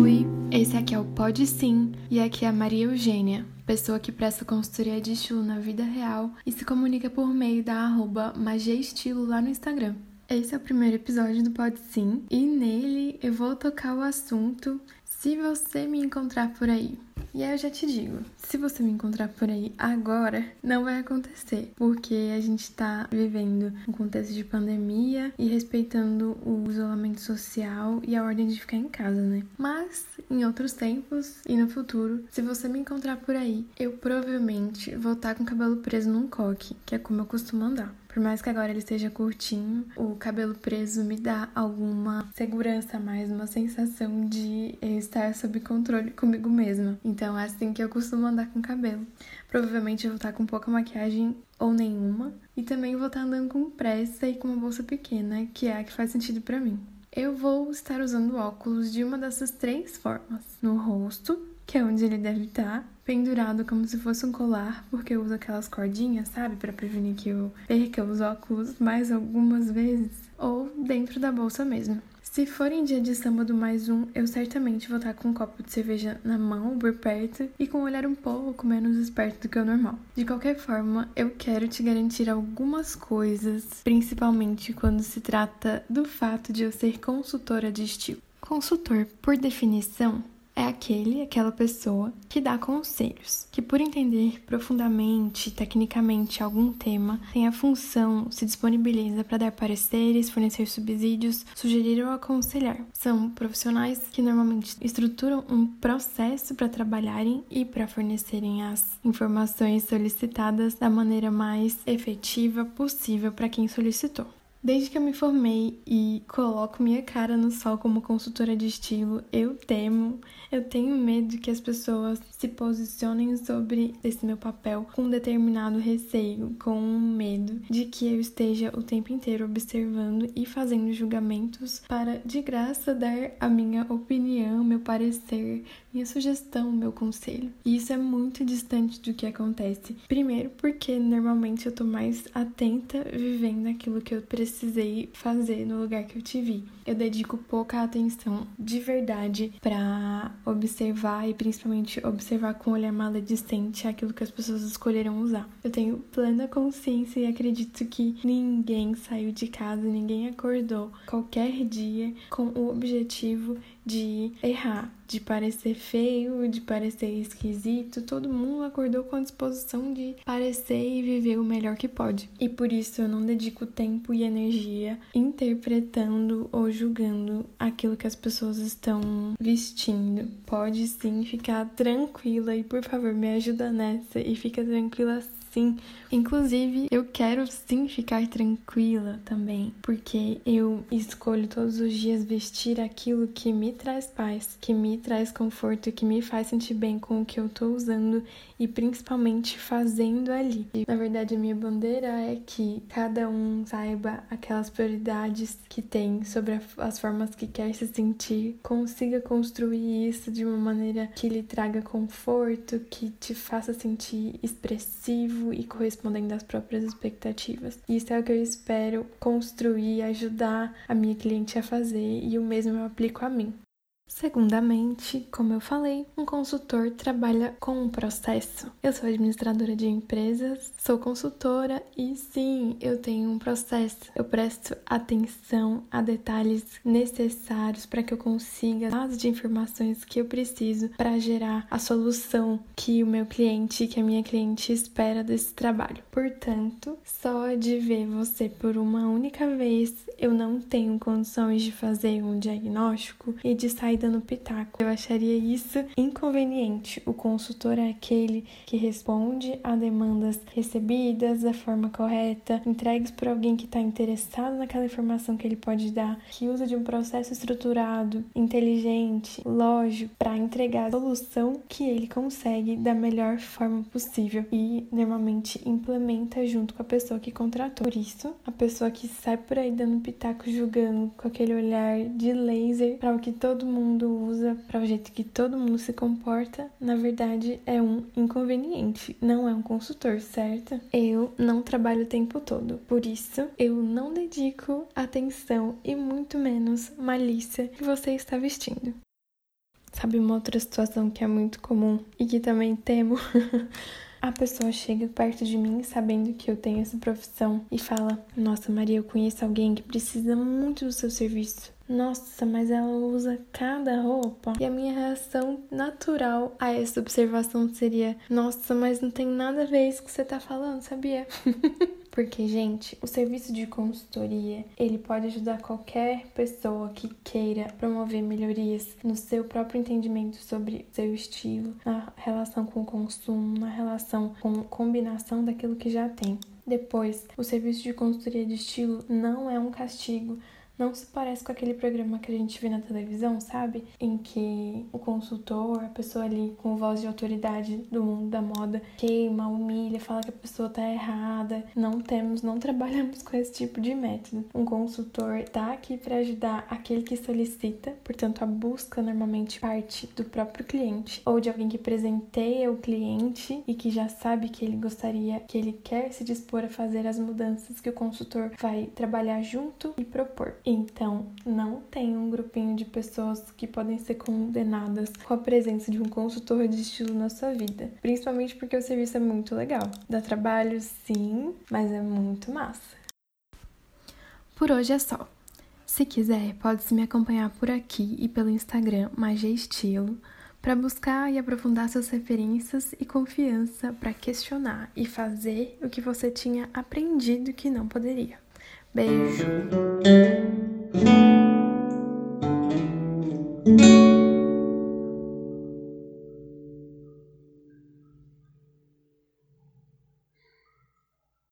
Oi, esse aqui é o Pode Sim e aqui é a Maria Eugênia, pessoa que presta consultoria de estilo na vida real e se comunica por meio da arroba lá no Instagram. Esse é o primeiro episódio do Pode Sim e nele eu vou tocar o assunto se você me encontrar por aí. E aí eu já te digo, se você me encontrar por aí agora, não vai acontecer, porque a gente tá vivendo um contexto de pandemia e respeitando o isolamento social e a ordem de ficar em casa, né? Mas em outros tempos e no futuro, se você me encontrar por aí, eu provavelmente vou estar tá com o cabelo preso num coque, que é como eu costumo andar. Por mais que agora ele esteja curtinho, o cabelo preso me dá alguma segurança mais, uma sensação de estar sob controle comigo mesma. Então é assim que eu costumo andar com o cabelo. Provavelmente eu vou estar com pouca maquiagem ou nenhuma, e também vou estar andando com pressa e com uma bolsa pequena, que é a que faz sentido para mim. Eu vou estar usando óculos de uma dessas três formas: no rosto, que é onde ele deve estar, pendurado como se fosse um colar, porque eu uso aquelas cordinhas, sabe, para prevenir que eu perca os óculos mais algumas vezes, ou dentro da bolsa mesmo. Se for em dia de samba do mais um, eu certamente vou estar com um copo de cerveja na mão, por perto, e com um olhar um pouco menos esperto do que o normal. De qualquer forma, eu quero te garantir algumas coisas, principalmente quando se trata do fato de eu ser consultora de estilo. Consultor, por definição, é aquele, aquela pessoa que dá conselhos, que por entender profundamente, tecnicamente algum tema, tem a função, se disponibiliza para dar pareceres, fornecer subsídios, sugerir ou aconselhar. São profissionais que normalmente estruturam um processo para trabalharem e para fornecerem as informações solicitadas da maneira mais efetiva possível para quem solicitou. Desde que eu me formei e coloco minha cara no sol como consultora de estilo, eu temo, eu tenho medo que as pessoas se posicionem sobre esse meu papel com um determinado receio, com um medo de que eu esteja o tempo inteiro observando e fazendo julgamentos para de graça dar a minha opinião, meu parecer, minha sugestão, meu conselho. E isso é muito distante do que acontece. Primeiro, porque normalmente eu tô mais atenta vivendo aquilo que eu preciso precisei fazer no lugar que eu te vi. Eu dedico pouca atenção de verdade para observar e principalmente observar com um olhar maledicente aquilo que as pessoas escolheram usar. Eu tenho plena consciência e acredito que ninguém saiu de casa, ninguém acordou qualquer dia com o objetivo de errar, de parecer feio, de parecer esquisito. Todo mundo acordou com a disposição de parecer e viver o melhor que pode. E por isso eu não dedico tempo e energia interpretando ou julgando aquilo que as pessoas estão vestindo. Pode sim ficar tranquila e por favor me ajuda nessa e fica tranquila sim. Inclusive, eu quero sim ficar tranquila também, porque eu escolho todos os dias vestir aquilo que me traz paz, que me traz conforto, que me faz sentir bem com o que eu tô usando e principalmente fazendo ali. E, na verdade, a minha bandeira é que cada um saiba aquelas prioridades que tem sobre as formas que quer se sentir, consiga construir isso de uma maneira que lhe traga conforto, que te faça sentir expressivo e correspondendo às próprias expectativas. Isso é o que eu espero construir ajudar a minha cliente a fazer e o mesmo eu aplico a mim. Segundamente, como eu falei, um consultor trabalha com um processo. Eu sou administradora de empresas, sou consultora e sim, eu tenho um processo. Eu presto atenção a detalhes necessários para que eu consiga as informações que eu preciso para gerar a solução que o meu cliente, que a minha cliente espera desse trabalho. Portanto, só de ver você por uma única vez, eu não tenho condições de fazer um diagnóstico e de sair dando pitaco. Eu acharia isso inconveniente. O consultor é aquele que responde a demandas recebidas da forma correta, entregues por alguém que está interessado naquela informação que ele pode dar, que usa de um processo estruturado, inteligente, lógico, para entregar a solução que ele consegue da melhor forma possível e normalmente implementa junto com a pessoa que contratou. Por isso, a pessoa que sai por aí dando pitaco julgando com aquele olhar de laser para o que todo mundo mundo usa, para o jeito que todo mundo se comporta, na verdade é um inconveniente, não é um consultor, certo? Eu não trabalho o tempo todo, por isso eu não dedico atenção e muito menos malícia que você está vestindo. Sabe uma outra situação que é muito comum e que também temo? A pessoa chega perto de mim sabendo que eu tenho essa profissão e fala: Nossa, Maria, eu conheço alguém que precisa muito do seu serviço. Nossa, mas ela usa cada roupa. E a minha reação natural a essa observação seria: Nossa, mas não tem nada a ver isso que você tá falando, sabia? Porque, gente, o serviço de consultoria, ele pode ajudar qualquer pessoa que queira promover melhorias no seu próprio entendimento sobre seu estilo, na relação com o consumo, na relação com combinação daquilo que já tem. Depois, o serviço de consultoria de estilo não é um castigo, não se parece com aquele programa que a gente vê na televisão, sabe? Em que o consultor, a pessoa ali com voz de autoridade do mundo da moda, queima, humilha, fala que a pessoa tá errada. Não temos, não trabalhamos com esse tipo de método. Um consultor tá aqui para ajudar aquele que solicita, portanto, a busca normalmente parte do próprio cliente ou de alguém que presenteia o cliente e que já sabe que ele gostaria, que ele quer se dispor a fazer as mudanças que o consultor vai trabalhar junto e propor. Então, não tem um grupinho de pessoas que podem ser condenadas com a presença de um consultor de estilo na sua vida. Principalmente porque o serviço é muito legal. Dá trabalho, sim, mas é muito massa. Por hoje é só. Se quiser, pode me acompanhar por aqui e pelo Instagram Magia Estilo para buscar e aprofundar suas referências e confiança para questionar e fazer o que você tinha aprendido que não poderia. Beijo!